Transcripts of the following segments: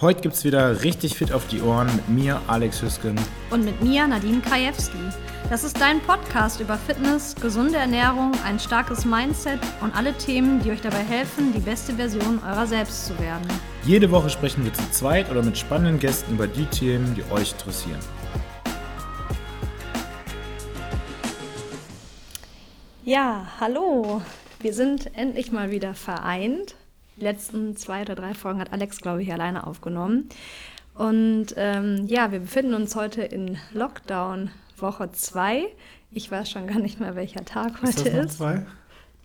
Heute gibt es wieder richtig fit auf die Ohren mit mir, Alex Hüsken. Und mit mir, Nadine Krajewski. Das ist dein Podcast über Fitness, gesunde Ernährung, ein starkes Mindset und alle Themen, die euch dabei helfen, die beste Version eurer selbst zu werden. Jede Woche sprechen wir zu zweit oder mit spannenden Gästen über die Themen, die euch interessieren. Ja, hallo. Wir sind endlich mal wieder vereint die letzten zwei oder drei Folgen hat Alex, glaube ich, alleine aufgenommen. Und ähm, ja, wir befinden uns heute in Lockdown Woche 2. Ich weiß schon gar nicht mehr, welcher Tag heute ist. Das ist. Zwei?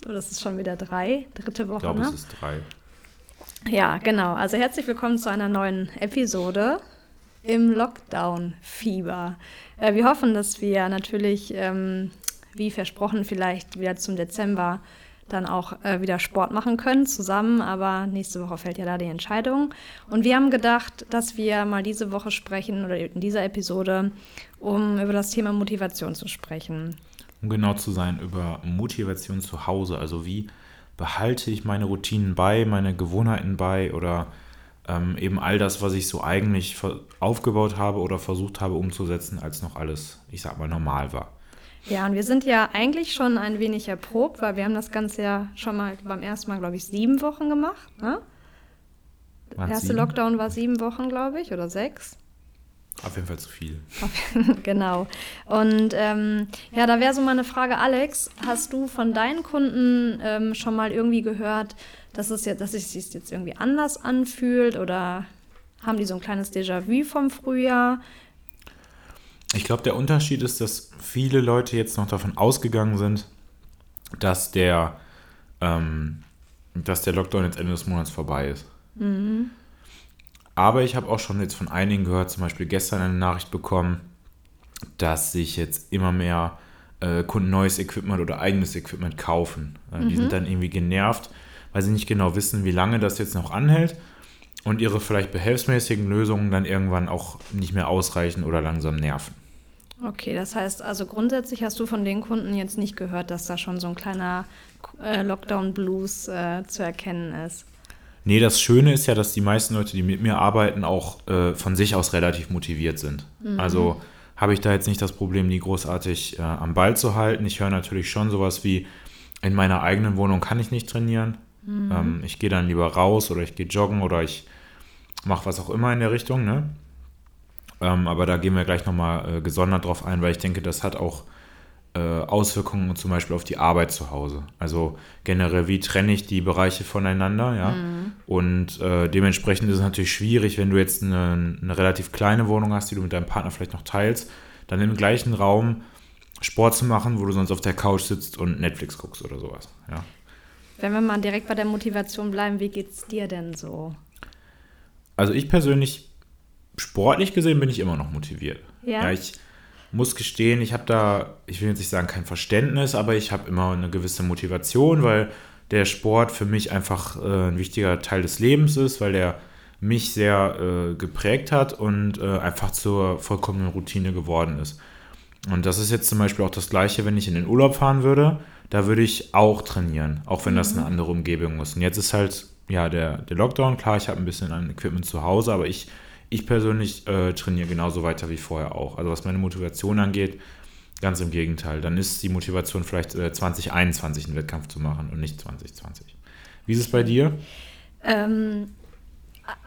Oh, das ist schon wieder drei, dritte Woche. Ich glaube, ne? es ist drei. Ja, genau. Also herzlich willkommen zu einer neuen Episode im Lockdown-Fieber. Äh, wir hoffen, dass wir natürlich, ähm, wie versprochen, vielleicht wieder zum Dezember dann auch äh, wieder Sport machen können zusammen. Aber nächste Woche fällt ja da die Entscheidung. Und wir haben gedacht, dass wir mal diese Woche sprechen oder in dieser Episode, um über das Thema Motivation zu sprechen. Um genau zu sein, über Motivation zu Hause. Also wie behalte ich meine Routinen bei, meine Gewohnheiten bei oder ähm, eben all das, was ich so eigentlich aufgebaut habe oder versucht habe umzusetzen, als noch alles, ich sag mal, normal war. Ja, und wir sind ja eigentlich schon ein wenig erprobt, weil wir haben das Ganze ja schon mal beim ersten Mal, glaube ich, sieben Wochen gemacht. Ne? Der erste sieben? Lockdown war sieben Wochen, glaube ich, oder sechs. Auf jeden Fall zu viel. genau. Und ähm, ja, da wäre so meine Frage, Alex, hast du von deinen Kunden ähm, schon mal irgendwie gehört, dass es jetzt, dass es sich jetzt irgendwie anders anfühlt oder haben die so ein kleines Déjà-vu vom Frühjahr? Ich glaube, der Unterschied ist, dass viele Leute jetzt noch davon ausgegangen sind, dass der, ähm, dass der Lockdown jetzt Ende des Monats vorbei ist. Mhm. Aber ich habe auch schon jetzt von einigen gehört, zum Beispiel gestern eine Nachricht bekommen, dass sich jetzt immer mehr äh, Kunden neues Equipment oder eigenes Equipment kaufen. Äh, mhm. Die sind dann irgendwie genervt, weil sie nicht genau wissen, wie lange das jetzt noch anhält und ihre vielleicht behelfsmäßigen Lösungen dann irgendwann auch nicht mehr ausreichen oder langsam nerven. Okay, das heißt also grundsätzlich hast du von den Kunden jetzt nicht gehört, dass da schon so ein kleiner äh, Lockdown-Blues äh, zu erkennen ist. Nee, das Schöne ist ja, dass die meisten Leute, die mit mir arbeiten, auch äh, von sich aus relativ motiviert sind. Mhm. Also habe ich da jetzt nicht das Problem, die großartig äh, am Ball zu halten. Ich höre natürlich schon sowas wie, in meiner eigenen Wohnung kann ich nicht trainieren. Mhm. Ähm, ich gehe dann lieber raus oder ich gehe joggen oder ich mache was auch immer in der Richtung. Ne? Ähm, aber da gehen wir gleich nochmal äh, gesondert drauf ein, weil ich denke, das hat auch äh, Auswirkungen zum Beispiel auf die Arbeit zu Hause. Also generell, wie trenne ich die Bereiche voneinander, ja. Mhm. Und äh, dementsprechend ist es natürlich schwierig, wenn du jetzt eine, eine, relativ kleine Wohnung hast, die du mit deinem Partner vielleicht noch teilst, dann im gleichen Raum Sport zu machen, wo du sonst auf der Couch sitzt und Netflix guckst oder sowas, ja. Wenn wir mal direkt bei der Motivation bleiben, wie geht's dir denn so? Also ich persönlich sportlich gesehen bin ich immer noch motiviert. Ja. ja ich muss gestehen, ich habe da, ich will jetzt nicht sagen kein Verständnis, aber ich habe immer eine gewisse Motivation, weil der Sport für mich einfach äh, ein wichtiger Teil des Lebens ist, weil der mich sehr äh, geprägt hat und äh, einfach zur vollkommenen Routine geworden ist. Und das ist jetzt zum Beispiel auch das Gleiche, wenn ich in den Urlaub fahren würde. Da würde ich auch trainieren, auch wenn mhm. das eine andere Umgebung ist. Und jetzt ist halt, ja, der, der Lockdown. Klar, ich habe ein bisschen an Equipment zu Hause, aber ich ich persönlich äh, trainiere genauso weiter wie vorher auch. Also was meine Motivation angeht, ganz im Gegenteil. Dann ist die Motivation vielleicht äh, 2021 einen Wettkampf zu machen und nicht 2020. Wie ist es bei dir? Ähm,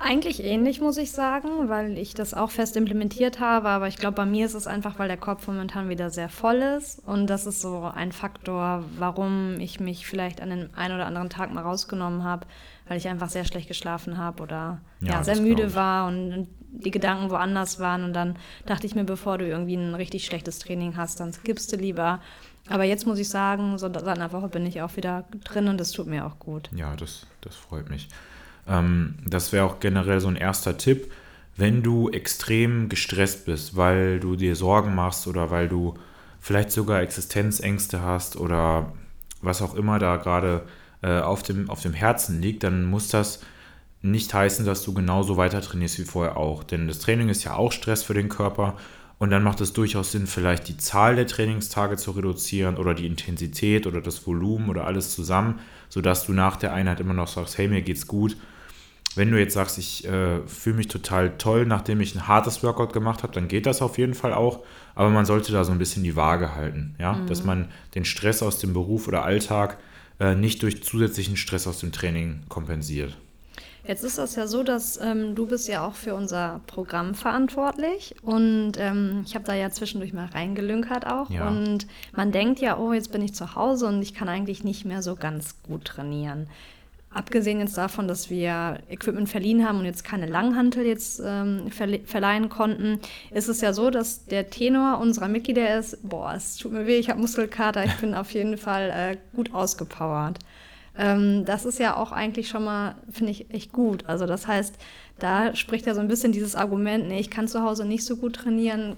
eigentlich ähnlich, muss ich sagen, weil ich das auch fest implementiert habe. Aber ich glaube, bei mir ist es einfach, weil der Kopf momentan wieder sehr voll ist. Und das ist so ein Faktor, warum ich mich vielleicht an den einen oder anderen Tag mal rausgenommen habe, weil ich einfach sehr schlecht geschlafen habe oder ja, ja sehr müde war und die Gedanken woanders waren. Und dann dachte ich mir, bevor du irgendwie ein richtig schlechtes Training hast, dann skippst du lieber. Aber jetzt muss ich sagen, so seit einer Woche bin ich auch wieder drin und das tut mir auch gut. Ja, das, das freut mich. Ähm, das wäre auch generell so ein erster Tipp. Wenn du extrem gestresst bist, weil du dir Sorgen machst oder weil du vielleicht sogar Existenzängste hast oder was auch immer da gerade äh, auf, dem, auf dem Herzen liegt, dann muss das nicht heißen, dass du genauso weiter trainierst wie vorher auch. Denn das Training ist ja auch Stress für den Körper und dann macht es durchaus Sinn, vielleicht die Zahl der Trainingstage zu reduzieren oder die Intensität oder das Volumen oder alles zusammen, sodass du nach der Einheit immer noch sagst, hey, mir geht's gut. wenn du jetzt sagst, ich äh, fühle mich total toll, nachdem ich ein hartes Workout gemacht habe, dann geht das auf jeden Fall auch. Aber man sollte da so ein bisschen die Waage halten, ja, mhm. dass man den Stress aus dem Beruf oder Alltag äh, nicht durch zusätzlichen Stress aus dem Training kompensiert. Jetzt ist das ja so, dass ähm, du bist ja auch für unser Programm verantwortlich und ähm, ich habe da ja zwischendurch mal reingelünkert auch ja. und man denkt ja, oh, jetzt bin ich zu Hause und ich kann eigentlich nicht mehr so ganz gut trainieren. Abgesehen jetzt davon, dass wir Equipment verliehen haben und jetzt keine Langhantel jetzt ähm, verleihen konnten, ist es ja so, dass der Tenor unserer Mitglieder ist, boah, es tut mir weh, ich habe Muskelkater, ich bin auf jeden Fall äh, gut ausgepowert. Ähm, das ist ja auch eigentlich schon mal, finde ich, echt gut. Also das heißt, da spricht ja so ein bisschen dieses Argument, nee, ich kann zu Hause nicht so gut trainieren.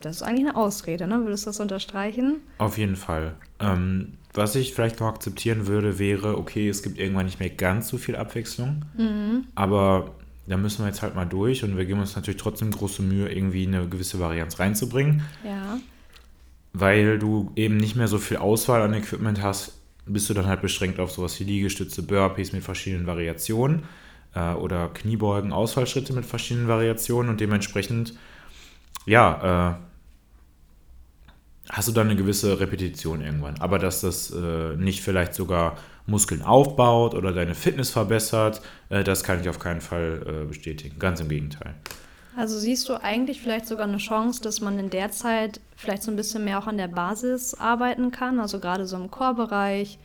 Das ist eigentlich eine Ausrede, ne? Würdest du das unterstreichen? Auf jeden Fall. Ähm, was ich vielleicht noch akzeptieren würde, wäre, okay, es gibt irgendwann nicht mehr ganz so viel Abwechslung, mhm. aber da müssen wir jetzt halt mal durch und wir geben uns natürlich trotzdem große Mühe, irgendwie eine gewisse Varianz reinzubringen. Ja. Weil du eben nicht mehr so viel Auswahl an Equipment hast, bist du dann halt beschränkt auf sowas wie Liegestütze, Burpees mit verschiedenen Variationen äh, oder Kniebeugen, Ausfallschritte mit verschiedenen Variationen und dementsprechend, ja, äh, hast du dann eine gewisse Repetition irgendwann. Aber dass das äh, nicht vielleicht sogar Muskeln aufbaut oder deine Fitness verbessert, äh, das kann ich auf keinen Fall äh, bestätigen. Ganz im Gegenteil. Also siehst du eigentlich vielleicht sogar eine Chance, dass man in der Zeit vielleicht so ein bisschen mehr auch an der Basis arbeiten kann, also gerade so im Core-Bereich,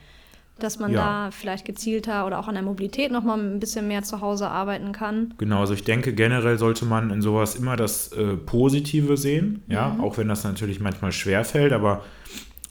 dass man ja. da vielleicht gezielter oder auch an der Mobilität nochmal ein bisschen mehr zu Hause arbeiten kann. Genau, also ich denke, generell sollte man in sowas immer das äh, Positive sehen, ja, mhm. auch wenn das natürlich manchmal schwer fällt, aber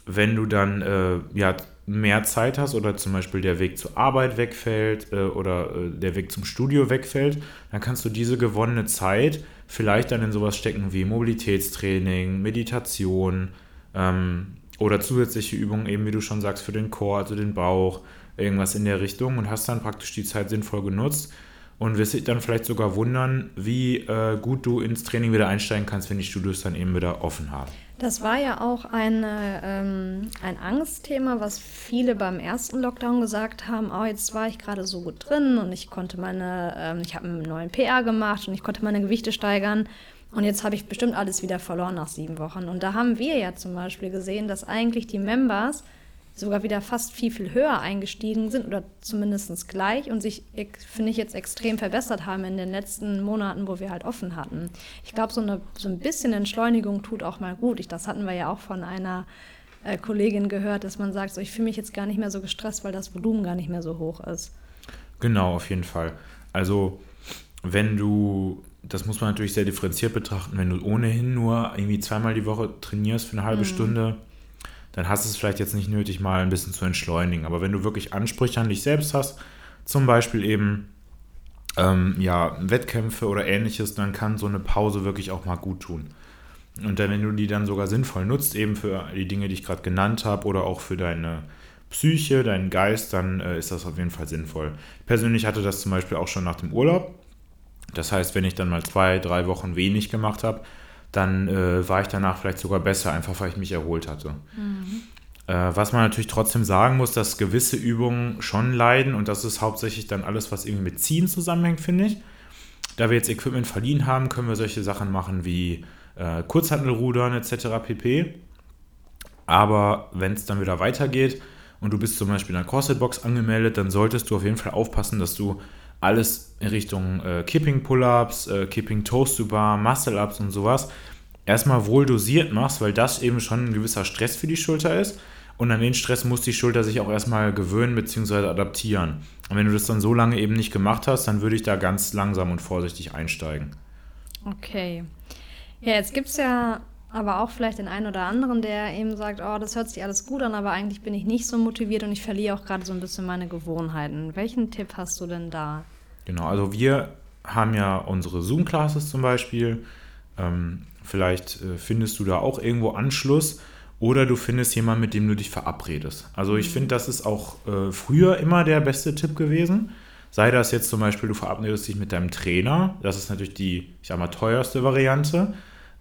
wenn du dann äh, ja mehr Zeit hast oder zum Beispiel der Weg zur Arbeit wegfällt äh, oder äh, der Weg zum Studio wegfällt, dann kannst du diese gewonnene Zeit vielleicht dann in sowas stecken wie Mobilitätstraining, Meditation ähm, oder zusätzliche Übungen, eben wie du schon sagst, für den Chor, also den Bauch, irgendwas in der Richtung und hast dann praktisch die Zeit sinnvoll genutzt und wirst dich dann vielleicht sogar wundern, wie äh, gut du ins Training wieder einsteigen kannst, wenn die Studios dann eben wieder offen haben. Das war ja auch eine, ähm, ein Angstthema, was viele beim ersten Lockdown gesagt haben, oh, jetzt war ich gerade so gut drin und ich konnte meine, ähm, ich habe einen neuen PR gemacht und ich konnte meine Gewichte steigern und jetzt habe ich bestimmt alles wieder verloren nach sieben Wochen. Und da haben wir ja zum Beispiel gesehen, dass eigentlich die Members sogar wieder fast viel, viel höher eingestiegen sind oder zumindest gleich und sich, finde ich, jetzt extrem verbessert haben in den letzten Monaten, wo wir halt offen hatten. Ich glaube, so, so ein bisschen Entschleunigung tut auch mal gut. Ich, das hatten wir ja auch von einer äh, Kollegin gehört, dass man sagt, so, ich fühle mich jetzt gar nicht mehr so gestresst, weil das Volumen gar nicht mehr so hoch ist. Genau, auf jeden Fall. Also, wenn du das muss man natürlich sehr differenziert betrachten. Wenn du ohnehin nur irgendwie zweimal die Woche trainierst für eine halbe mhm. Stunde, dann hast du es vielleicht jetzt nicht nötig, mal ein bisschen zu entschleunigen. Aber wenn du wirklich Ansprüche an dich selbst hast, zum Beispiel eben ähm, ja, Wettkämpfe oder ähnliches, dann kann so eine Pause wirklich auch mal gut tun. Und dann, wenn du die dann sogar sinnvoll nutzt, eben für die Dinge, die ich gerade genannt habe, oder auch für deine Psyche, deinen Geist, dann äh, ist das auf jeden Fall sinnvoll. Persönlich hatte das zum Beispiel auch schon nach dem Urlaub. Das heißt, wenn ich dann mal zwei, drei Wochen wenig gemacht habe, dann äh, war ich danach vielleicht sogar besser, einfach weil ich mich erholt hatte. Mhm. Äh, was man natürlich trotzdem sagen muss, dass gewisse Übungen schon leiden und das ist hauptsächlich dann alles, was irgendwie mit Ziehen zusammenhängt, finde ich. Da wir jetzt Equipment verliehen haben, können wir solche Sachen machen wie äh, Kurzhantelrudern etc. pp. Aber wenn es dann wieder weitergeht und du bist zum Beispiel in einer CrossFit-Box angemeldet, dann solltest du auf jeden Fall aufpassen, dass du alles in Richtung äh, Kipping Pull-Ups, äh, Kipping Toast to Bar, Muscle-Ups und sowas erstmal wohl dosiert machst, weil das eben schon ein gewisser Stress für die Schulter ist. Und an den Stress muss die Schulter sich auch erstmal gewöhnen bzw. adaptieren. Und wenn du das dann so lange eben nicht gemacht hast, dann würde ich da ganz langsam und vorsichtig einsteigen. Okay. Ja, jetzt gibt es ja aber auch vielleicht den einen oder anderen, der eben sagt, oh, das hört sich alles gut an, aber eigentlich bin ich nicht so motiviert und ich verliere auch gerade so ein bisschen meine Gewohnheiten. Welchen Tipp hast du denn da? Genau, also wir haben ja unsere Zoom-Classes zum Beispiel. Ähm, vielleicht äh, findest du da auch irgendwo Anschluss oder du findest jemanden, mit dem du dich verabredest. Also ich mhm. finde, das ist auch äh, früher immer der beste Tipp gewesen. Sei das jetzt zum Beispiel, du verabredest dich mit deinem Trainer. Das ist natürlich die, ich sag mal, teuerste Variante.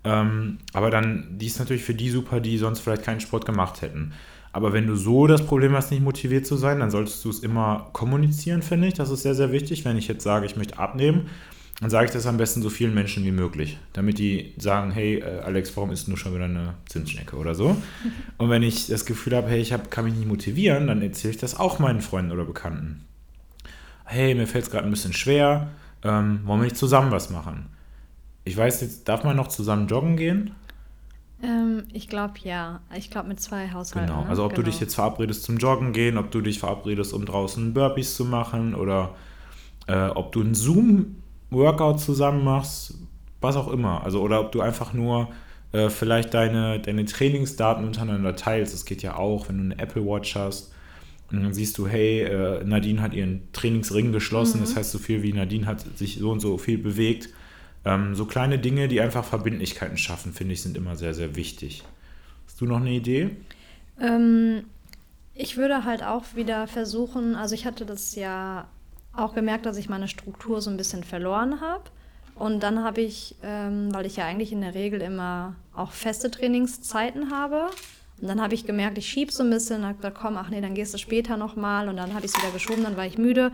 Ähm, aber dann, die ist natürlich für die super, die sonst vielleicht keinen Sport gemacht hätten. Aber wenn du so das Problem hast, nicht motiviert zu sein, dann solltest du es immer kommunizieren, finde ich. Das ist sehr, sehr wichtig. Wenn ich jetzt sage, ich möchte abnehmen, dann sage ich das am besten so vielen Menschen wie möglich, damit die sagen, hey äh, Alex, warum isst du schon wieder eine Zimtschnecke oder so? Und wenn ich das Gefühl habe, hey, ich hab, kann mich nicht motivieren, dann erzähle ich das auch meinen Freunden oder Bekannten. Hey, mir fällt es gerade ein bisschen schwer, ähm, wollen wir nicht zusammen was machen? Ich weiß jetzt, darf man noch zusammen joggen gehen? Ähm, ich glaube ja. Ich glaube mit zwei Haushalten. Genau, ne? also ob genau. du dich jetzt verabredest zum Joggen gehen, ob du dich verabredest, um draußen Burpees zu machen oder äh, ob du einen Zoom-Workout zusammen machst, was auch immer. Also oder ob du einfach nur äh, vielleicht deine, deine Trainingsdaten untereinander teilst. Das geht ja auch, wenn du eine Apple Watch hast. Und dann siehst du, hey, äh, Nadine hat ihren Trainingsring geschlossen, mhm. das heißt so viel wie Nadine hat sich so und so viel bewegt ähm, so kleine Dinge, die einfach Verbindlichkeiten schaffen, finde ich, sind immer sehr, sehr wichtig. Hast du noch eine Idee? Ähm, ich würde halt auch wieder versuchen, also ich hatte das ja auch gemerkt, dass ich meine Struktur so ein bisschen verloren habe. Und dann habe ich, ähm, weil ich ja eigentlich in der Regel immer auch feste Trainingszeiten habe, und dann habe ich gemerkt, ich schiebe so ein bisschen, habe komm, ach nee, dann gehst du später nochmal. Und dann habe ich es wieder geschoben, dann war ich müde.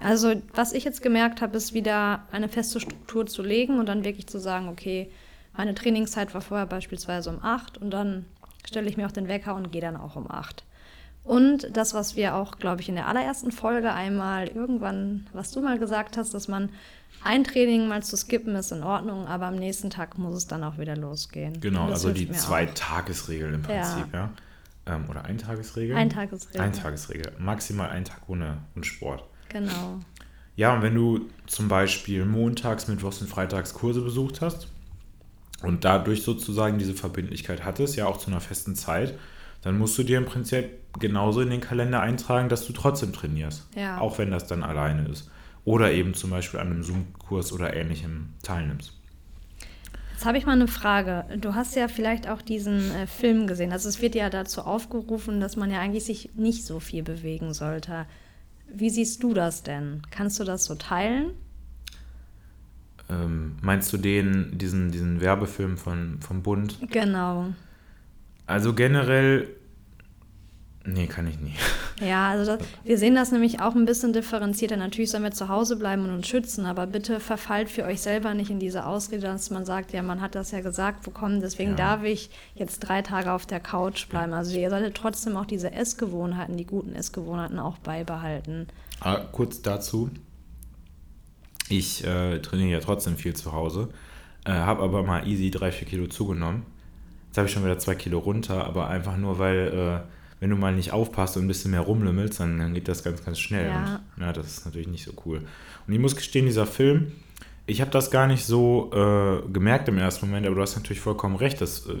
Also was ich jetzt gemerkt habe, ist wieder eine feste Struktur zu legen und dann wirklich zu sagen, okay, meine Trainingszeit war vorher beispielsweise um 8 und dann stelle ich mir auch den Wecker und gehe dann auch um 8. Und das, was wir auch, glaube ich, in der allerersten Folge einmal irgendwann, was du mal gesagt hast, dass man ein Training mal zu skippen ist in Ordnung, aber am nächsten Tag muss es dann auch wieder losgehen. Genau, also die zwei Tagesregel im Prinzip, ja. ja? Ähm, oder Eintagesregel? Eintagesregel. Eintagesregel. Maximal ein Tag ohne, ohne Sport. Genau. Ja, und wenn du zum Beispiel montags, mittwochs und freitags Kurse besucht hast und dadurch sozusagen diese Verbindlichkeit hattest, ja auch zu einer festen Zeit, dann musst du dir im Prinzip genauso in den Kalender eintragen, dass du trotzdem trainierst. Ja. Auch wenn das dann alleine ist. Oder eben zum Beispiel an einem Zoom-Kurs oder ähnlichem teilnimmst. Jetzt habe ich mal eine Frage. Du hast ja vielleicht auch diesen äh, Film gesehen. Also es wird ja dazu aufgerufen, dass man ja eigentlich sich nicht so viel bewegen sollte. Wie siehst du das denn? Kannst du das so teilen? Ähm, meinst du den, diesen, diesen Werbefilm von, vom Bund? Genau. Also generell, nee, kann ich nicht. Ja, also das, wir sehen das nämlich auch ein bisschen differenzierter. Natürlich sollen wir zu Hause bleiben und uns schützen, aber bitte verfallt für euch selber nicht in diese Ausrede, dass man sagt, ja, man hat das ja gesagt bekommen, deswegen ja. darf ich jetzt drei Tage auf der Couch bleiben. Also ihr solltet trotzdem auch diese Essgewohnheiten, die guten Essgewohnheiten auch beibehalten. Ah, kurz dazu. Ich äh, trainiere ja trotzdem viel zu Hause, äh, habe aber mal easy drei, vier Kilo zugenommen. Jetzt habe ich schon wieder zwei Kilo runter, aber einfach nur, weil... Äh, wenn du mal nicht aufpasst und ein bisschen mehr rumlümmelst, dann, dann geht das ganz, ganz schnell. Ja. Und, ja, das ist natürlich nicht so cool. Und ich muss gestehen, dieser Film, ich habe das gar nicht so äh, gemerkt im ersten Moment, aber du hast natürlich vollkommen recht. Das äh,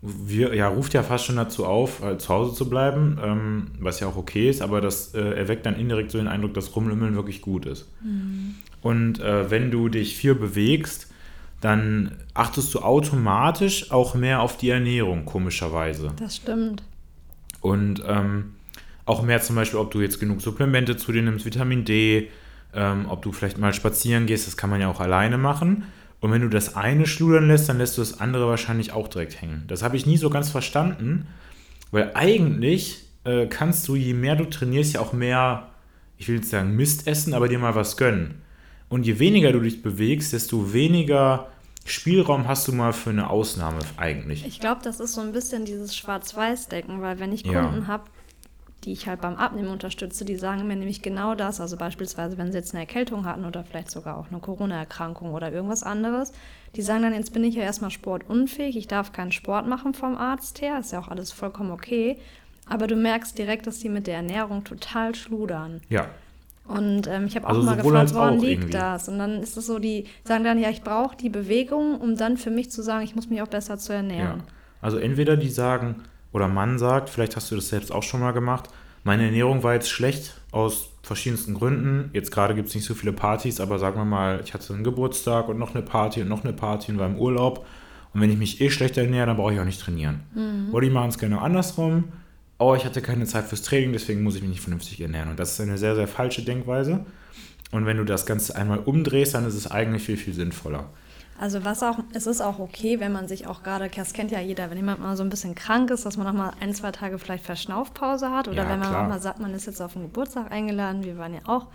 wir, ja, ruft ja fast schon dazu auf, halt zu Hause zu bleiben, ähm, was ja auch okay ist, aber das äh, erweckt dann indirekt so den Eindruck, dass Rumlümmeln wirklich gut ist. Mhm. Und äh, wenn du dich viel bewegst, dann achtest du automatisch auch mehr auf die Ernährung, komischerweise. Das stimmt. Und ähm, auch mehr zum Beispiel, ob du jetzt genug Supplemente zu dir nimmst, Vitamin D, ähm, ob du vielleicht mal spazieren gehst, das kann man ja auch alleine machen. Und wenn du das eine schludern lässt, dann lässt du das andere wahrscheinlich auch direkt hängen. Das habe ich nie so ganz verstanden, weil eigentlich äh, kannst du, je mehr du trainierst, ja auch mehr, ich will jetzt sagen Mist essen, aber dir mal was gönnen. Und je weniger du dich bewegst, desto weniger Spielraum hast du mal für eine Ausnahme eigentlich? Ich glaube, das ist so ein bisschen dieses Schwarz-Weiß-Decken, weil wenn ich Kunden ja. habe, die ich halt beim Abnehmen unterstütze, die sagen mir nämlich genau das. Also beispielsweise, wenn sie jetzt eine Erkältung hatten oder vielleicht sogar auch eine Corona-Erkrankung oder irgendwas anderes, die sagen dann, jetzt bin ich ja erstmal sportunfähig, ich darf keinen Sport machen vom Arzt her, ist ja auch alles vollkommen okay. Aber du merkst direkt, dass die mit der Ernährung total schludern. Ja. Und ähm, ich habe auch also mal gefragt, woran liegt irgendwie. das? Und dann ist es so, die sagen dann, ja, ich brauche die Bewegung, um dann für mich zu sagen, ich muss mich auch besser zu ernähren. Ja. Also entweder die sagen, oder Mann sagt, vielleicht hast du das selbst auch schon mal gemacht, meine Ernährung war jetzt schlecht aus verschiedensten Gründen. Jetzt gerade gibt es nicht so viele Partys, aber sagen wir mal, ich hatte einen Geburtstag und noch eine Party und noch eine Party und war im Urlaub. Und wenn ich mich eh schlecht ernähre, dann brauche ich auch nicht trainieren. Mhm. Oder die machen es gerne andersrum oh, ich hatte keine Zeit fürs Training, deswegen muss ich mich nicht vernünftig ernähren. Und das ist eine sehr, sehr falsche Denkweise. Und wenn du das Ganze einmal umdrehst, dann ist es eigentlich viel, viel sinnvoller. Also was auch, es ist auch okay, wenn man sich auch gerade, das kennt ja jeder, wenn jemand mal so ein bisschen krank ist, dass man noch mal ein, zwei Tage vielleicht Verschnaufpause hat oder ja, wenn man klar. auch mal sagt, man ist jetzt auf den Geburtstag eingeladen, wir waren ja auch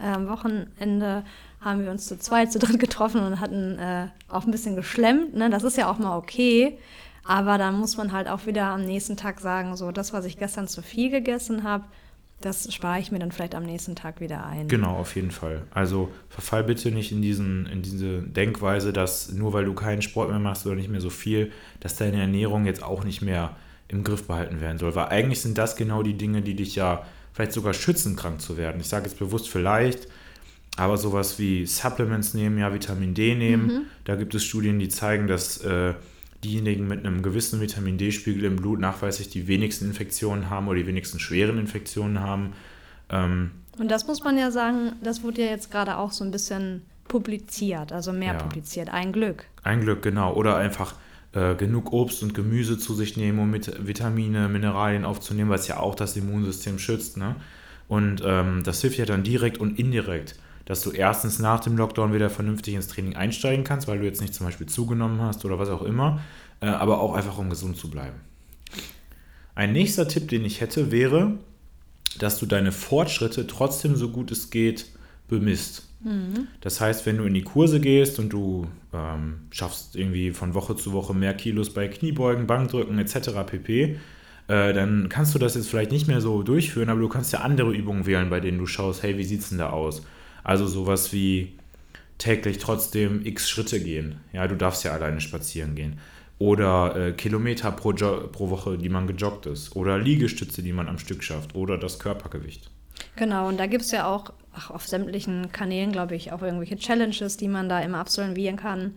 äh, am Wochenende, haben wir uns zu zweit, zu dritt getroffen und hatten äh, auch ein bisschen geschlemmt, ne? das ist ja auch mal okay, aber dann muss man halt auch wieder am nächsten Tag sagen, so das, was ich gestern zu viel gegessen habe, das spare ich mir dann vielleicht am nächsten Tag wieder ein. Genau, auf jeden Fall. Also verfall bitte nicht in, diesen, in diese Denkweise, dass nur weil du keinen Sport mehr machst oder nicht mehr so viel, dass deine Ernährung jetzt auch nicht mehr im Griff behalten werden soll. Weil eigentlich sind das genau die Dinge, die dich ja vielleicht sogar schützen, krank zu werden. Ich sage jetzt bewusst vielleicht, aber sowas wie Supplements nehmen, ja, Vitamin D nehmen. Mhm. Da gibt es Studien, die zeigen, dass äh, diejenigen mit einem gewissen Vitamin D-Spiegel im Blut nachweislich die wenigsten Infektionen haben oder die wenigsten schweren Infektionen haben. Ähm, und das muss man ja sagen, das wurde ja jetzt gerade auch so ein bisschen publiziert, also mehr ja. publiziert. Ein Glück. Ein Glück, genau. Oder einfach äh, genug Obst und Gemüse zu sich nehmen, um mit Vitamine, Mineralien aufzunehmen, weil es ja auch das Immunsystem schützt. Ne? Und ähm, das hilft ja dann direkt und indirekt dass du erstens nach dem Lockdown wieder vernünftig ins Training einsteigen kannst, weil du jetzt nicht zum Beispiel zugenommen hast oder was auch immer, äh, aber auch einfach um gesund zu bleiben. Ein nächster Tipp, den ich hätte, wäre, dass du deine Fortschritte trotzdem so gut es geht bemisst. Mhm. Das heißt, wenn du in die Kurse gehst und du ähm, schaffst irgendwie von Woche zu Woche mehr Kilos bei Kniebeugen, Bankdrücken etc. pp., äh, dann kannst du das jetzt vielleicht nicht mehr so durchführen, aber du kannst ja andere Übungen wählen, bei denen du schaust, hey, wie sieht es denn da aus? Also sowas wie täglich trotzdem x Schritte gehen. Ja, du darfst ja alleine spazieren gehen. Oder äh, Kilometer pro, pro Woche, die man gejoggt ist. Oder Liegestütze, die man am Stück schafft. Oder das Körpergewicht. Genau, und da gibt es ja auch ach, auf sämtlichen Kanälen, glaube ich, auch irgendwelche Challenges, die man da immer absolvieren kann.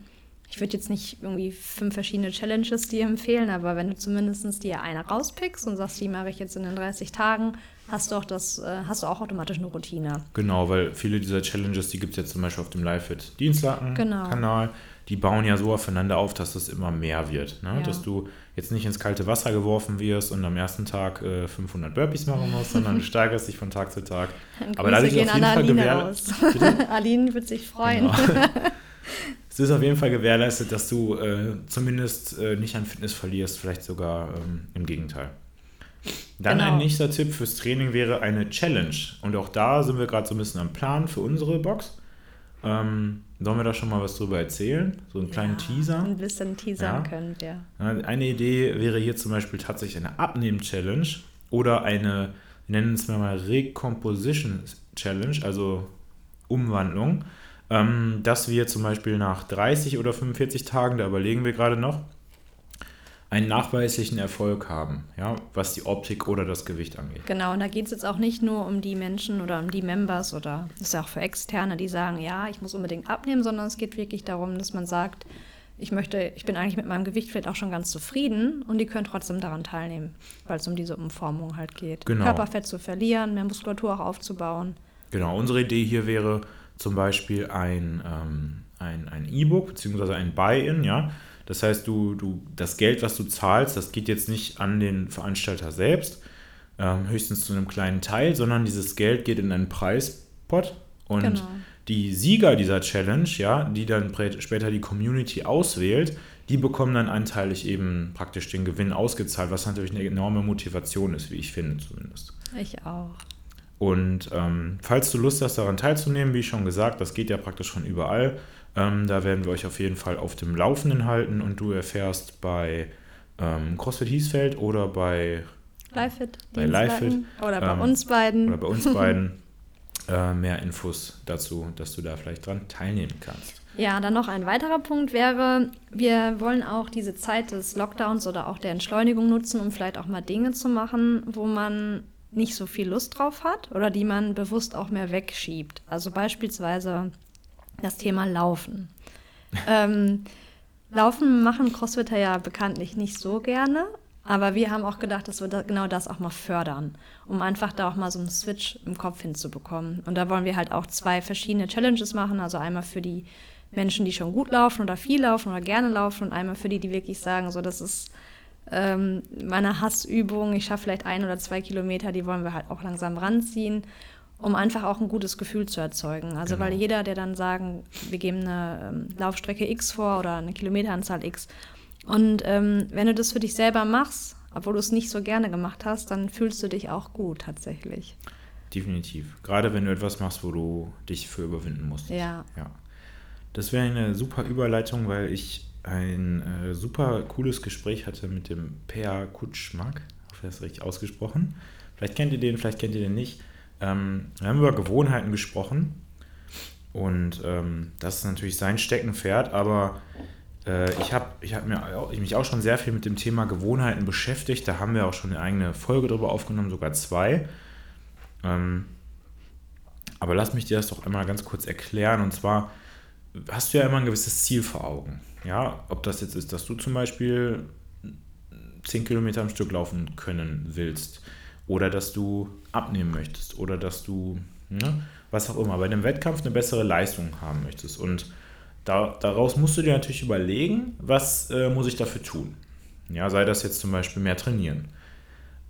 Ich würde jetzt nicht irgendwie fünf verschiedene Challenges dir empfehlen, aber wenn du zumindest dir eine rauspickst und sagst, die mache ich jetzt in den 30 Tagen, hast du auch das, äh, hast du auch automatisch eine Routine. Genau, weil viele dieser Challenges, die gibt es jetzt zum Beispiel auf dem LiveFit Dienstlaken-Kanal. Genau. Die bauen ja so aufeinander auf, dass es immer mehr wird. Ne? Ja. Dass du jetzt nicht ins kalte Wasser geworfen wirst und am ersten Tag äh, 500 Burpees machen musst, sondern du steigerst dich von Tag zu Tag. Dann Aber dadurch gehen auf jeden Fall Aline Aline wird sich freuen. Genau. es ist auf jeden Fall gewährleistet, dass du äh, zumindest äh, nicht an Fitness verlierst, vielleicht sogar ähm, im Gegenteil. Dann genau. ein nächster Tipp fürs Training wäre eine Challenge. Und auch da sind wir gerade so ein bisschen am Plan für unsere Box. Ähm, sollen wir da schon mal was drüber erzählen? So einen kleinen ja, Teaser? Ein bisschen teasern ja. können wir. Eine Idee wäre hier zum Beispiel tatsächlich eine Abnehmen-Challenge oder eine, wir nennen es mal Recomposition-Challenge, also Umwandlung. Ähm, dass wir zum Beispiel nach 30 oder 45 Tagen, da überlegen wir gerade noch, einen nachweislichen Erfolg haben, ja, was die Optik oder das Gewicht angeht. Genau, und da geht es jetzt auch nicht nur um die Menschen oder um die Members oder das ist ja auch für Externe, die sagen, ja, ich muss unbedingt abnehmen, sondern es geht wirklich darum, dass man sagt, ich möchte, ich bin eigentlich mit meinem Gewicht vielleicht auch schon ganz zufrieden und die können trotzdem daran teilnehmen, weil es um diese Umformung halt geht. Genau. Körperfett zu verlieren, mehr Muskulatur auch aufzubauen. Genau, unsere Idee hier wäre zum Beispiel ein ähm, ein E-Book beziehungsweise ein Buy-in, ja, das heißt, du, du, das Geld, was du zahlst, das geht jetzt nicht an den Veranstalter selbst, ähm, höchstens zu einem kleinen Teil, sondern dieses Geld geht in einen Preispot und genau. die Sieger dieser Challenge, ja, die dann später die Community auswählt, die bekommen dann anteilig eben praktisch den Gewinn ausgezahlt, was natürlich eine enorme Motivation ist, wie ich finde zumindest. Ich auch. Und ähm, falls du Lust hast, daran teilzunehmen, wie schon gesagt, das geht ja praktisch von überall. Ähm, da werden wir euch auf jeden Fall auf dem Laufenden halten und du erfährst bei ähm, CrossFit Hiesfeld oder bei LiveFit, bei LiveFit oder bei ähm, uns beiden oder bei uns beiden äh, mehr Infos dazu, dass du da vielleicht dran teilnehmen kannst. Ja, dann noch ein weiterer Punkt wäre, wir wollen auch diese Zeit des Lockdowns oder auch der Entschleunigung nutzen, um vielleicht auch mal Dinge zu machen, wo man nicht so viel Lust drauf hat oder die man bewusst auch mehr wegschiebt. Also beispielsweise das Thema Laufen. ähm, Laufen machen Crossfitter ja bekanntlich nicht so gerne, aber wir haben auch gedacht, dass wir da genau das auch mal fördern, um einfach da auch mal so einen Switch im Kopf hinzubekommen. Und da wollen wir halt auch zwei verschiedene Challenges machen, also einmal für die Menschen, die schon gut laufen oder viel laufen oder gerne laufen und einmal für die, die wirklich sagen, so das ist ähm, meine Hassübung, ich schaffe vielleicht ein oder zwei Kilometer, die wollen wir halt auch langsam ranziehen. Um einfach auch ein gutes Gefühl zu erzeugen. Also genau. weil jeder, der dann sagen, wir geben eine ähm, Laufstrecke X vor oder eine Kilometeranzahl X. Und ähm, wenn du das für dich selber machst, obwohl du es nicht so gerne gemacht hast, dann fühlst du dich auch gut tatsächlich. Definitiv. Gerade wenn du etwas machst, wo du dich für überwinden musst. Ja. ja. Das wäre eine super Überleitung, weil ich ein äh, super cooles Gespräch hatte mit dem Per Kutschmak. Ich hoffe, das ist richtig ausgesprochen. Vielleicht kennt ihr den, vielleicht kennt ihr den nicht. Ähm, wir haben über Gewohnheiten gesprochen und ähm, das ist natürlich sein Steckenpferd, aber äh, ich habe ich hab mich auch schon sehr viel mit dem Thema Gewohnheiten beschäftigt. Da haben wir auch schon eine eigene Folge drüber aufgenommen, sogar zwei. Ähm, aber lass mich dir das doch einmal ganz kurz erklären. Und zwar hast du ja immer ein gewisses Ziel vor Augen. Ja, ob das jetzt ist, dass du zum Beispiel 10 Kilometer am Stück laufen können willst oder dass du abnehmen möchtest oder dass du, ne, was auch immer, bei dem Wettkampf eine bessere Leistung haben möchtest. Und da, daraus musst du dir natürlich überlegen, was äh, muss ich dafür tun. Ja, sei das jetzt zum Beispiel mehr trainieren.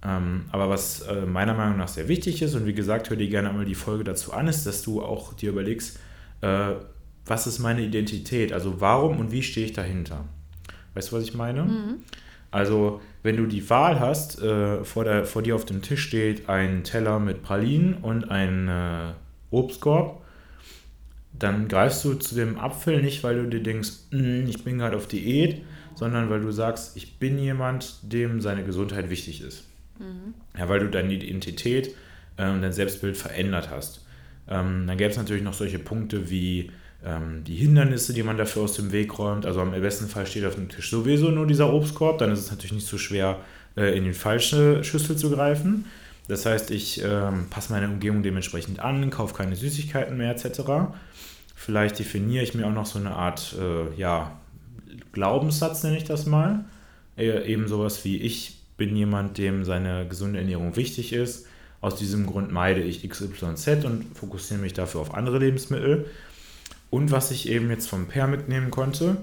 Ähm, aber was äh, meiner Meinung nach sehr wichtig ist, und wie gesagt, hör dir gerne einmal die Folge dazu an, ist, dass du auch dir überlegst, äh, was ist meine Identität? Also warum und wie stehe ich dahinter? Weißt du, was ich meine? Mhm. Also, wenn du die Wahl hast, äh, vor, der, vor dir auf dem Tisch steht ein Teller mit Pralinen und ein äh, Obstkorb, dann greifst du zu dem Apfel nicht, weil du dir denkst, mm, ich bin gerade auf Diät, sondern weil du sagst, ich bin jemand, dem seine Gesundheit wichtig ist. Mhm. Ja, weil du deine Identität ähm, dein Selbstbild verändert hast. Ähm, dann gäbe es natürlich noch solche Punkte wie die Hindernisse, die man dafür aus dem Weg räumt. Also am besten Fall steht auf dem Tisch sowieso nur dieser Obstkorb, dann ist es natürlich nicht so schwer, äh, in die falsche Schüssel zu greifen. Das heißt, ich ähm, passe meine Umgebung dementsprechend an, kaufe keine Süßigkeiten mehr etc. Vielleicht definiere ich mir auch noch so eine Art äh, ja, Glaubenssatz, nenne ich das mal. Äh, eben sowas wie ich bin jemand, dem seine gesunde Ernährung wichtig ist. Aus diesem Grund meide ich XYZ und fokussiere mich dafür auf andere Lebensmittel. Und was ich eben jetzt vom Pair mitnehmen konnte,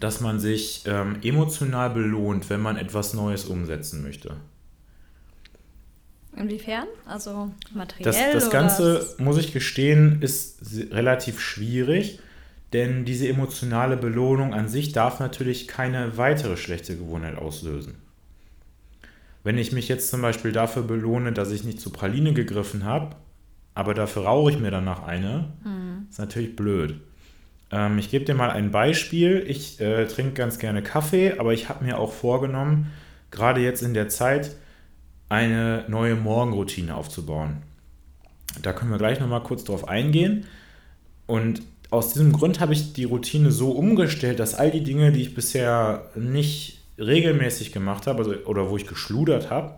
dass man sich ähm, emotional belohnt, wenn man etwas Neues umsetzen möchte. Inwiefern? Also materiell? Das, das Ganze, muss ich gestehen, ist relativ schwierig, denn diese emotionale Belohnung an sich darf natürlich keine weitere schlechte Gewohnheit auslösen. Wenn ich mich jetzt zum Beispiel dafür belohne, dass ich nicht zu Praline gegriffen habe, aber dafür rauche ich mir danach eine. Mhm. Ist natürlich blöd. Ähm, ich gebe dir mal ein Beispiel. Ich äh, trinke ganz gerne Kaffee, aber ich habe mir auch vorgenommen, gerade jetzt in der Zeit eine neue Morgenroutine aufzubauen. Da können wir gleich nochmal kurz drauf eingehen. Und aus diesem Grund habe ich die Routine so umgestellt, dass all die Dinge, die ich bisher nicht regelmäßig gemacht habe, also, oder wo ich geschludert habe,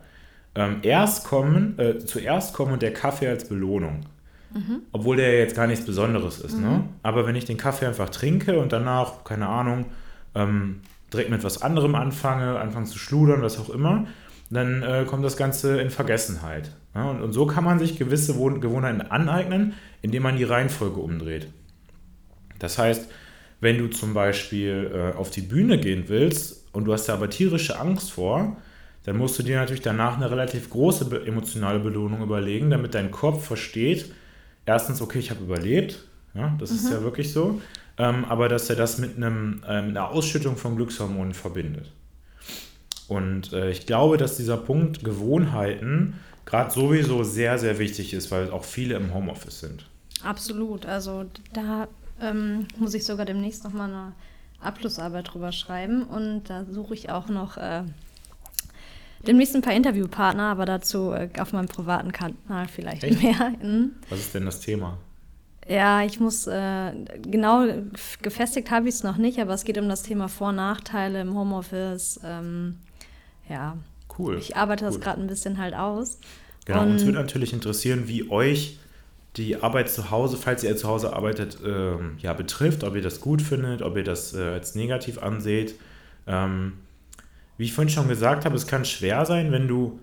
ähm, erst kommen, äh, zuerst kommen und der Kaffee als Belohnung. Mhm. Obwohl der jetzt gar nichts Besonderes ist. Ne? Mhm. Ne? Aber wenn ich den Kaffee einfach trinke und danach, keine Ahnung, ähm, direkt mit was anderem anfange, anfange zu schludern, was auch immer, dann äh, kommt das Ganze in Vergessenheit. Ja? Und, und, so kann man sich gewisse Wohn Gewohnheiten aneignen, indem man die Reihenfolge umdreht. Das heißt, wenn du zum Beispiel äh, auf die Bühne gehen willst und du hast da aber tierische Angst vor, dann musst du dir natürlich danach eine relativ große emotionale Belohnung überlegen, damit dein Kopf versteht, erstens, okay, ich habe überlebt, ja, das mhm. ist ja wirklich so, ähm, aber dass er das mit, einem, äh, einer Ausschüttung von Glückshormonen verbindet. Und äh, ich glaube, dass dieser Punkt Gewohnheiten gerade sowieso sehr, sehr wichtig ist, weil auch viele im Homeoffice sind. Absolut. Also da ähm, muss ich sogar demnächst nochmal eine Abschlussarbeit drüber schreiben und da suche ich auch noch äh, demnächst ein paar Interviewpartner, aber dazu äh, auf meinem privaten Kanal vielleicht Echt? mehr. Mhm. Was ist denn das Thema? Ja, ich muss, äh, genau gefestigt habe ich es noch nicht, aber es geht um das Thema Vor- und Nachteile im Homeoffice. Ähm, ja. Cool. Ich arbeite cool. das gerade ein bisschen halt aus. Genau, und uns würde natürlich interessieren, wie euch die Arbeit zu Hause, falls ihr zu Hause arbeitet, ähm, ja, betrifft, ob ihr das gut findet, ob ihr das äh, als negativ anseht. Ähm, wie ich vorhin schon gesagt habe, es kann schwer sein, wenn du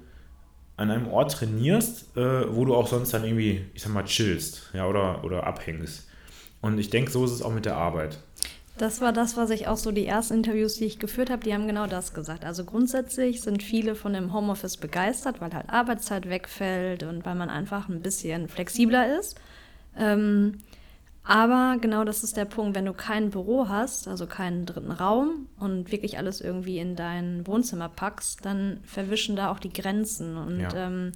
an einem Ort trainierst, äh, wo du auch sonst dann irgendwie, ich sag mal, chillst, ja, oder, oder abhängst. Und ich denke, so ist es auch mit der Arbeit. Das war das, was ich auch so die ersten Interviews, die ich geführt habe, die haben genau das gesagt. Also grundsätzlich sind viele von dem Homeoffice begeistert, weil halt Arbeitszeit wegfällt und weil man einfach ein bisschen flexibler ist. Ähm, aber genau das ist der Punkt, wenn du kein Büro hast, also keinen dritten Raum und wirklich alles irgendwie in dein Wohnzimmer packst, dann verwischen da auch die Grenzen. Und ja. ähm,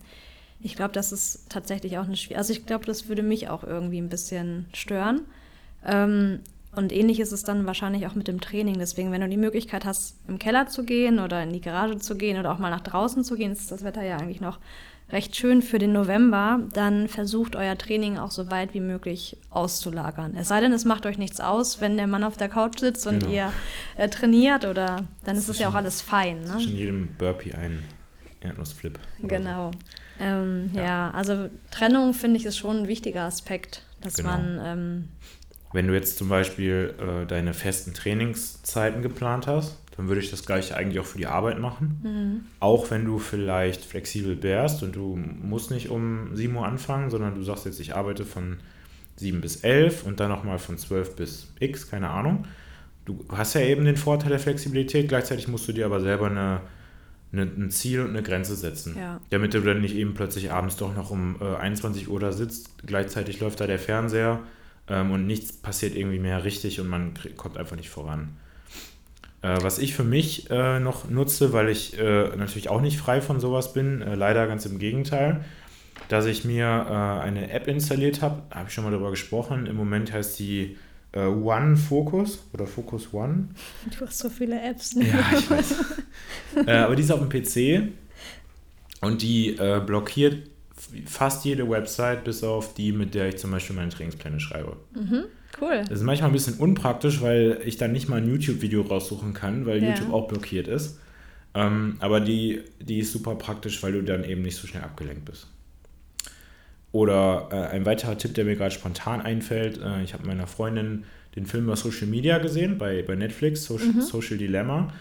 ich glaube, das ist tatsächlich auch eine Schwierigkeit. Also ich glaube, das würde mich auch irgendwie ein bisschen stören. Ähm, und ähnlich ist es dann wahrscheinlich auch mit dem Training. Deswegen, wenn du die Möglichkeit hast, im Keller zu gehen oder in die Garage zu gehen oder auch mal nach draußen zu gehen, ist das Wetter ja eigentlich noch recht schön für den November, dann versucht euer Training auch so weit wie möglich auszulagern. Es sei denn, es macht euch nichts aus, wenn der Mann auf der Couch sitzt und genau. ihr äh, trainiert oder dann ist es ja auch alles fein. Ne? Zwischen jedem Burpee ein Erdnussflip. Genau. So. Ähm, ja. ja. also Trennung finde ich ist schon ein wichtiger Aspekt, dass genau. man ähm, wenn du jetzt zum Beispiel äh, deine festen Trainingszeiten geplant hast, dann würde ich das gleiche eigentlich auch für die Arbeit machen. Mhm. Auch wenn du vielleicht flexibel wärst und du musst nicht um 7 Uhr anfangen, sondern du sagst jetzt, ich arbeite von 7 bis 11 und dann nochmal von 12 bis X, keine Ahnung. Du hast ja eben den Vorteil der Flexibilität, gleichzeitig musst du dir aber selber eine, eine, ein Ziel und eine Grenze setzen. Ja. Damit du dann nicht eben plötzlich abends doch noch um äh, 21 Uhr da sitzt, gleichzeitig läuft da der Fernseher ähm, und nichts passiert irgendwie mehr richtig und man kommt einfach nicht voran. Äh, was ich für mich äh, noch nutze, weil ich äh, natürlich auch nicht frei von sowas bin, äh, leider ganz im Gegenteil, dass ich mir äh, eine App installiert habe, habe ich schon mal darüber gesprochen. Im Moment heißt die äh, One Focus oder Focus One. Du hast so viele Apps. Ne? Ja, ich weiß. aber die ist auf dem PC und die blockiert fast jede Website, bis auf die, mit der ich zum Beispiel meine Trainingspläne schreibe. Mhm, cool. Das ist manchmal ein bisschen unpraktisch, weil ich dann nicht mal ein YouTube-Video raussuchen kann, weil ja. YouTube auch blockiert ist. Ähm, aber die, die ist super praktisch, weil du dann eben nicht so schnell abgelenkt bist. Oder äh, ein weiterer Tipp, der mir gerade spontan einfällt, äh, ich habe meiner Freundin den Film über Social Media gesehen bei, bei Netflix, Social, mhm. Social Dilemma.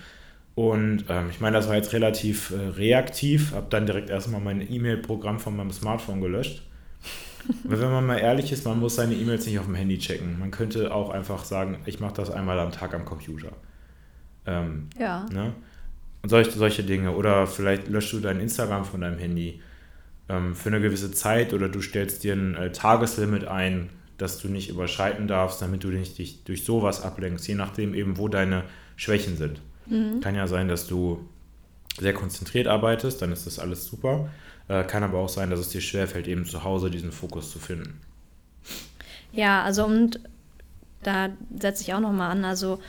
Und ähm, ich meine, das war jetzt relativ äh, reaktiv, habe dann direkt erstmal mein E-Mail-Programm von meinem Smartphone gelöscht. Weil wenn man mal ehrlich ist, man muss seine E-Mails nicht auf dem Handy checken. Man könnte auch einfach sagen, ich mache das einmal am Tag am Computer. Ähm, ja. Ne? Und solche, solche Dinge. Oder vielleicht löschst du dein Instagram von deinem Handy ähm, für eine gewisse Zeit oder du stellst dir ein äh, Tageslimit ein, das du nicht überschreiten darfst, damit du dich, dich durch sowas ablenkst, je nachdem eben, wo deine Schwächen sind. Mhm. Kann ja sein, dass du sehr konzentriert arbeitest, dann ist das alles super. Äh, kann aber auch sein, dass es dir schwerfällt, eben zu Hause diesen Fokus zu finden. Ja, also und da setze ich auch nochmal an, also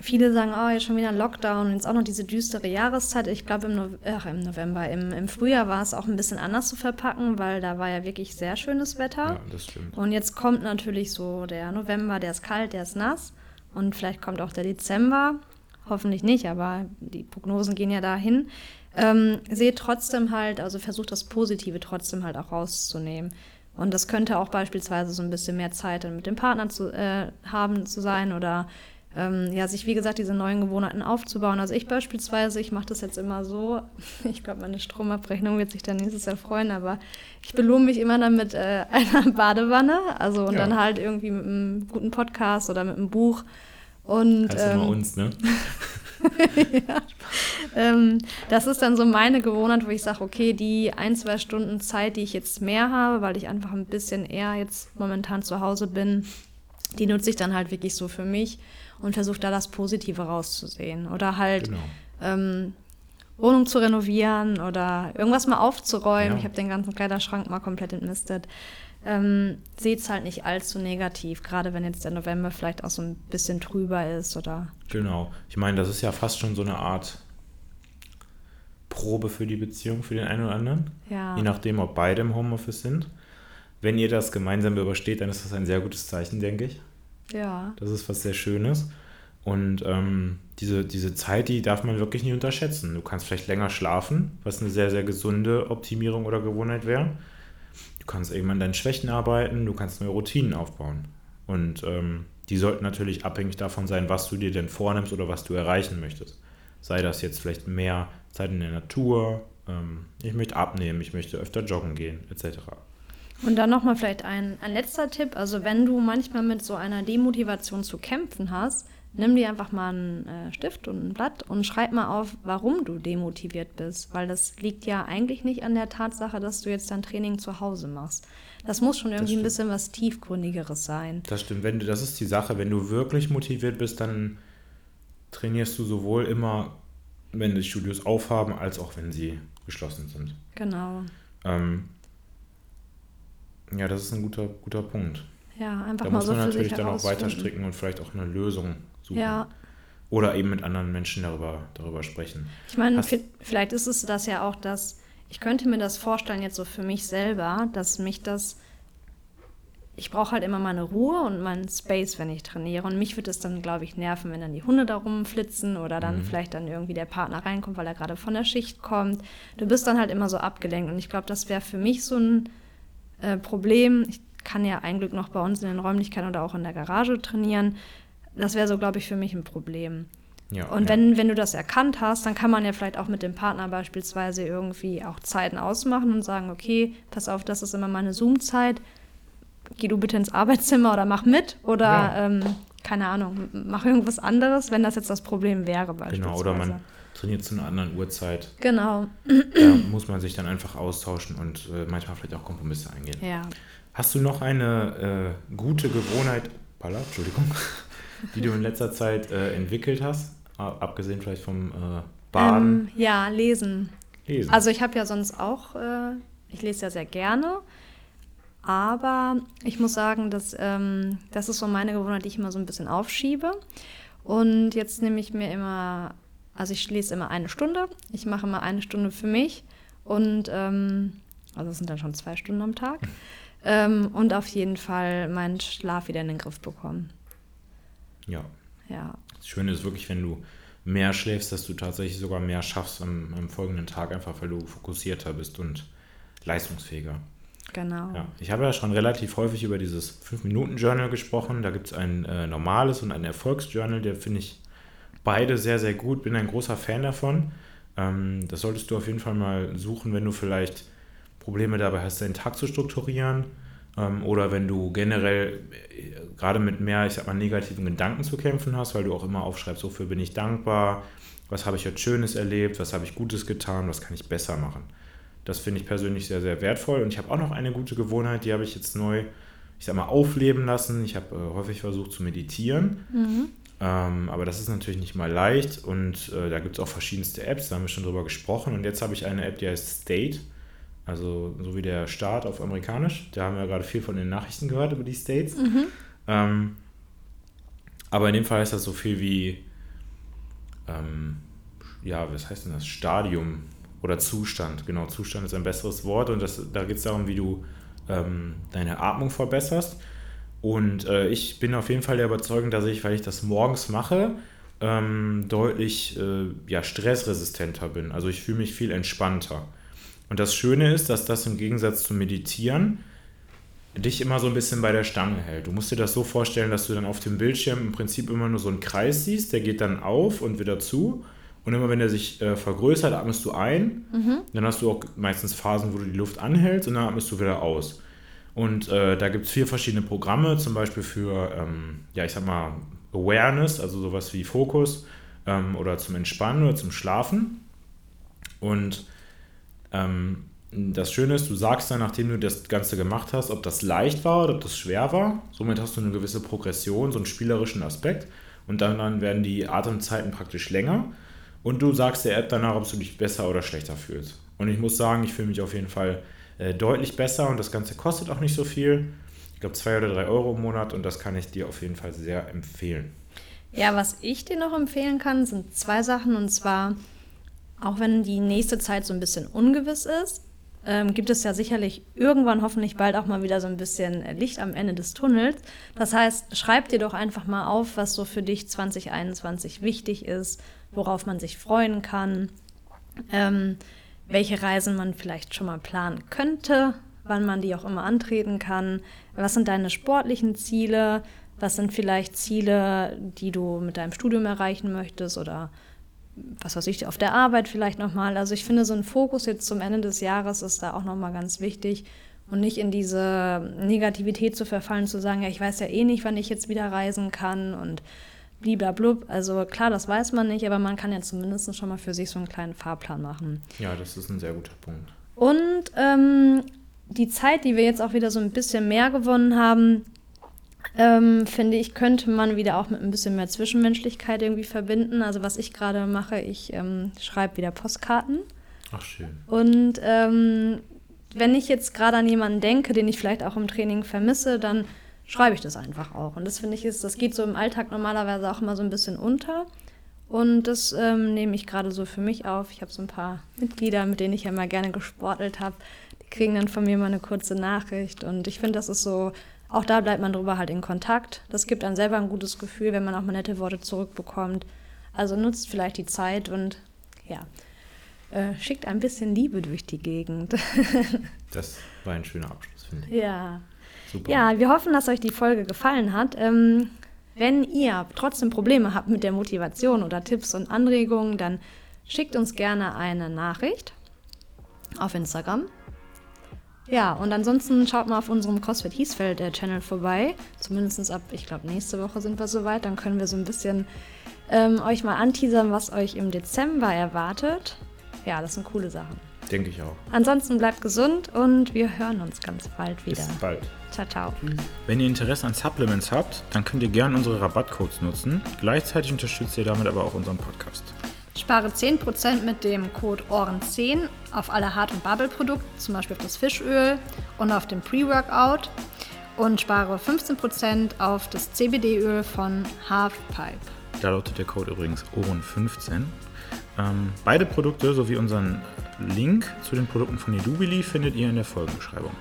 viele sagen, oh, jetzt schon wieder Lockdown und jetzt auch noch diese düstere Jahreszeit. Ich glaube, im, no im November, im, im Frühjahr war es auch ein bisschen anders zu verpacken, weil da war ja wirklich sehr schönes Wetter. Ja, das stimmt. Und jetzt kommt natürlich so der November, der ist kalt, der ist nass. Und vielleicht kommt auch der Dezember hoffentlich nicht, aber die Prognosen gehen ja dahin. Ähm, seht trotzdem halt, also versucht das Positive trotzdem halt auch rauszunehmen. Und das könnte auch beispielsweise so ein bisschen mehr Zeit mit dem Partner zu äh, haben zu sein oder ähm, ja, sich wie gesagt diese neuen Gewohnheiten aufzubauen. Also ich beispielsweise, ich mache das jetzt immer so, ich glaube, meine Stromabrechnung wird sich dann nächstes Jahr freuen, aber ich belohne mich immer dann mit äh, einer Badewanne, also und ja. dann halt irgendwie mit einem guten Podcast oder mit einem Buch und, also ähm, uns, ne? ja. ähm, das ist dann so meine Gewohnheit, wo ich sage, okay, die ein, zwei Stunden Zeit, die ich jetzt mehr habe, weil ich einfach ein bisschen eher jetzt momentan zu Hause bin, die nutze ich dann halt wirklich so für mich und versuche da das Positive rauszusehen. Oder halt genau. ähm, Wohnung zu renovieren oder irgendwas mal aufzuräumen. Ja. Ich habe den ganzen Kleiderschrank mal komplett entmistet ähm, seht es halt nicht allzu negativ, gerade wenn jetzt der November vielleicht auch so ein bisschen trüber ist oder. Genau. Ich meine, das ist ja fast schon so eine Art Probe für die Beziehung für den einen oder anderen. Ja. Je nachdem, ob beide im Homeoffice sind. Wenn ihr das gemeinsam übersteht, dann ist das ein sehr gutes Zeichen, denke ich. Ja. Das ist was sehr Schönes. Und ähm, diese, diese Zeit, die darf man wirklich nicht unterschätzen. Du kannst vielleicht länger schlafen, was eine sehr, sehr gesunde Optimierung oder Gewohnheit wäre. Du kannst an deinen Schwächen arbeiten, du kannst neue Routinen aufbauen. Und ähm, die sollten natürlich abhängig davon sein, was du dir denn vornimmst oder was du erreichen möchtest. Sei das jetzt vielleicht mehr Zeit in der Natur, ähm, ich möchte abnehmen, ich möchte öfter joggen gehen, etc. Und dann nochmal vielleicht ein, ein letzter Tipp. Also wenn du manchmal mit so einer Demotivation zu kämpfen hast, nimm dir einfach mal einen äh, Stift und ein Blatt und schreib mal auf, warum du demotiviert bist. Weil das liegt ja eigentlich nicht an der Tatsache, dass du jetzt dein Training zu Hause machst. Das muss schon irgendwie ein bisschen was Tiefgründigeres sein. Das stimmt. Wenn du, das ist die Sache. Wenn du wirklich motiviert bist, dann trainierst du sowohl immer, wenn die Studios aufhaben, als auch wenn sie geschlossen sind. Genau. Ähm, ja, das ist ein guter, guter Punkt. Ja, einfach da mal muss so man natürlich dann auch weiter stricken und vielleicht auch eine Lösung suchen. Ja. Oder eben mit anderen Menschen darüber, darüber sprechen. Ich meine, Hast- vi- vielleicht ist es das ja auch, dass ich könnte mir das vorstellen jetzt so für mich selber, dass mich das ich brauche halt immer meine Ruhe und meinen Space, wenn ich trainiere. Und mich wird es dann, glaube ich, nerven, wenn dann die Hunde da rumflitzen oder dann Mhm. vielleicht dann irgendwie der Partner reinkommt, weil er gerade von der Schicht kommt. Du bist dann halt immer so abgelenkt. Und ich glaube, das wäre für mich so ein äh, Problem. Ich kann ja ein Glück noch bei uns in den Räumlichkeiten oder auch in der Garage trainieren. Das wäre so, glaube ich, für mich ein Problem. Ja, Und ja. wenn, wenn du das erkannt hast, dann kann man ja vielleicht auch mit dem Partner beispielsweise irgendwie auch Zeiten ausmachen und sagen, okay, pass auf, das ist immer meine Zoom-Zeit. Geh du bitte ins Arbeitszimmer oder mach mit oder Ja. ähm, keine Ahnung, mach irgendwas anderes, wenn das jetzt das Problem wäre beispielsweise. Genau, oder man trainiert zu einer anderen Uhrzeit. Genau, Da muss man sich dann einfach austauschen und äh, manchmal vielleicht auch Kompromisse eingehen. ja. Hast du noch eine äh, gute Gewohnheit, Palla, Entschuldigung, die du in letzter Zeit äh, entwickelt hast? Abgesehen vielleicht vom äh, Baden, Ähm, ja, lesen. Lesen. Also ich habe ja sonst auch, äh, ich lese ja sehr gerne, aber ich muss sagen, dass, ähm, das ist so meine Gewohnheit, die ich immer so ein bisschen aufschiebe. Und jetzt nehme ich mir immer, also ich lese immer eine Stunde, ich mache immer eine Stunde für mich und, ähm, also es sind dann schon zwei Stunden am Tag, ähm, und auf jeden Fall meinen Schlaf wieder in den Griff bekommen. Ja. Ja, Das Schöne ist wirklich, wenn du mehr schläfst, dass du tatsächlich sogar mehr schaffst am, am folgenden Tag, einfach weil du fokussierter bist und leistungsfähiger. genau. Ja, ich habe ja schon relativ häufig über dieses 5-Minuten-Journal gesprochen. Da gibt es ein äh, normales und ein Erfolgsjournal, der finde ich beide sehr, sehr gut. Bin ein großer Fan davon. Ähm, das solltest du auf jeden Fall mal suchen, wenn du vielleicht Probleme dabei hast, deinen Tag zu strukturieren. Ähm, oder wenn du generell gerade mit mehr, ich sag mal, negativen Gedanken zu kämpfen hast, weil du auch immer aufschreibst, wofür bin ich dankbar, was habe ich heute Schönes erlebt, was habe ich Gutes getan, was kann ich besser machen. Das finde ich persönlich sehr, sehr wertvoll. Und ich habe auch noch eine gute Gewohnheit, die habe ich jetzt neu, ich sag mal, aufleben lassen. Ich habe äh, häufig versucht zu meditieren. Ähm, aber das ist natürlich nicht mal leicht. Und äh, da gibt es auch verschiedenste Apps, da haben wir schon drüber gesprochen. Und jetzt habe ich eine App, die heißt State. Also so wie der Staat auf Amerikanisch. Da haben wir gerade viel von den Nachrichten gehört über die States. Ähm, aber in dem Fall heißt das so viel wie, ähm, ja, was heißt denn das? Stadium oder Zustand. Genau, Zustand ist ein besseres Wort und das, da geht es darum, wie du ähm, deine Atmung verbesserst. Und äh, ich bin auf jeden Fall der Überzeugung, dass ich, weil ich das morgens mache, ähm, deutlich äh, ja, stressresistenter bin. Also ich fühle mich viel entspannter. Und das Schöne ist, dass das im Gegensatz zum Meditieren dich immer so ein bisschen bei der Stange hält. Du musst dir das so vorstellen, dass du dann auf dem Bildschirm im Prinzip immer nur so einen Kreis siehst, der geht dann auf und wieder zu. Und immer wenn der sich äh, vergrößert, atmest du ein. Dann hast du auch meistens Phasen, wo du die Luft anhältst und dann atmest du wieder aus. Und äh, da gibt es vier verschiedene Programme, zum Beispiel für, ähm, ja, ich sag mal, Awareness, also sowas wie Fokus ähm, oder zum Entspannen oder zum Schlafen. Und ähm, das Schöne ist, du sagst dann, nachdem du das Ganze gemacht hast, ob das leicht war oder ob das schwer war. Somit hast du eine gewisse Progression, so einen spielerischen Aspekt. Und dann, dann werden die Atemzeiten praktisch länger. Und du sagst der App danach, ob du dich besser oder schlechter fühlst. Und ich muss sagen, ich fühle mich auf jeden Fall äh, deutlich besser und das Ganze kostet auch nicht so viel. Ich glaube, zwei oder drei Euro im Monat und das kann ich dir auf jeden Fall sehr empfehlen. Ja, was ich dir noch empfehlen kann, sind zwei Sachen. Und zwar, auch wenn die nächste Zeit so ein bisschen ungewiss ist, ähm, gibt es ja sicherlich irgendwann hoffentlich bald auch mal wieder so ein bisschen Licht am Ende des Tunnels. Das heißt, schreib dir doch einfach mal auf, was so für dich 2021 wichtig ist, worauf man sich freuen kann, ähm, welche Reisen man vielleicht schon mal planen könnte, wann man die auch immer antreten kann, was sind deine sportlichen Ziele, was sind vielleicht Ziele, die du mit deinem Studium erreichen möchtest oder was weiß ich, auf der Arbeit vielleicht nochmal. Also ich finde, so ein Fokus jetzt zum Ende des Jahres ist da auch nochmal ganz wichtig. und nicht in diese Negativität zu verfallen, zu sagen, ja, ich weiß ja eh nicht, wann ich jetzt wieder reisen kann und bliblablub. Also klar, das weiß man nicht, aber man kann ja zumindest schon mal für sich so einen kleinen Fahrplan machen. Ja, das ist ein sehr guter Punkt. Und ähm, die Zeit, die wir jetzt auch wieder so ein bisschen mehr gewonnen haben, ähm, finde ich, könnte man wieder auch mit ein bisschen mehr Zwischenmenschlichkeit irgendwie verbinden. Also was ich gerade mache, ich ähm, schreibe wieder Postkarten. Ach schön. Und ähm, wenn ich jetzt gerade an jemanden denke, den ich vielleicht auch im Training vermisse, dann schreibe ich das einfach auch. Und das finde ich ist, das geht so im Alltag normalerweise auch immer so ein bisschen unter. Und das ähm, nehme ich gerade so für mich auf. Ich habe so ein paar Mitglieder, mit denen ich ja mal gerne gesportelt habe. Die kriegen dann von mir mal eine kurze Nachricht. Und ich finde, das ist so, auch da bleibt man drüber halt in Kontakt. Das gibt einem selber ein gutes Gefühl, wenn man auch mal nette Worte zurückbekommt. Also nutzt vielleicht die Zeit und ja, äh, schickt ein bisschen Liebe durch die Gegend. das war ein schöner Abschluss, finde ich. Ja. Super. Ja, wir hoffen, dass euch die Folge gefallen hat. Ähm, wenn ihr trotzdem Probleme habt mit der Motivation oder Tipps und Anregungen, dann schickt uns gerne eine Nachricht auf Instagram. Ja, und ansonsten schaut mal auf unserem CrossFit Hiesfeld äh, Channel vorbei. Zumindest ab, ich glaube, nächste Woche sind wir soweit. Dann können wir so ein bisschen ähm, euch mal anteasern, was euch im Dezember erwartet. Ja, das sind coole Sachen. Denke ich auch. Ansonsten bleibt gesund und wir hören uns ganz bald wieder. Bis bald. Ciao, ciao. Wenn ihr Interesse an Supplements habt, dann könnt ihr gerne unsere Rabattcodes nutzen. Gleichzeitig unterstützt ihr damit aber auch unseren Podcast. Spare 10% mit dem Code OHREN10 auf alle Hart- und Bubble-Produkte, zum Beispiel auf das Fischöl und auf den Pre-Workout. Und spare 15% auf das CBD-Öl von Halfpipe. Da lautet der Code übrigens OHREN15. Ähm, beide Produkte sowie unseren Link zu den Produkten von Edubili findet ihr in der Folgenbeschreibung.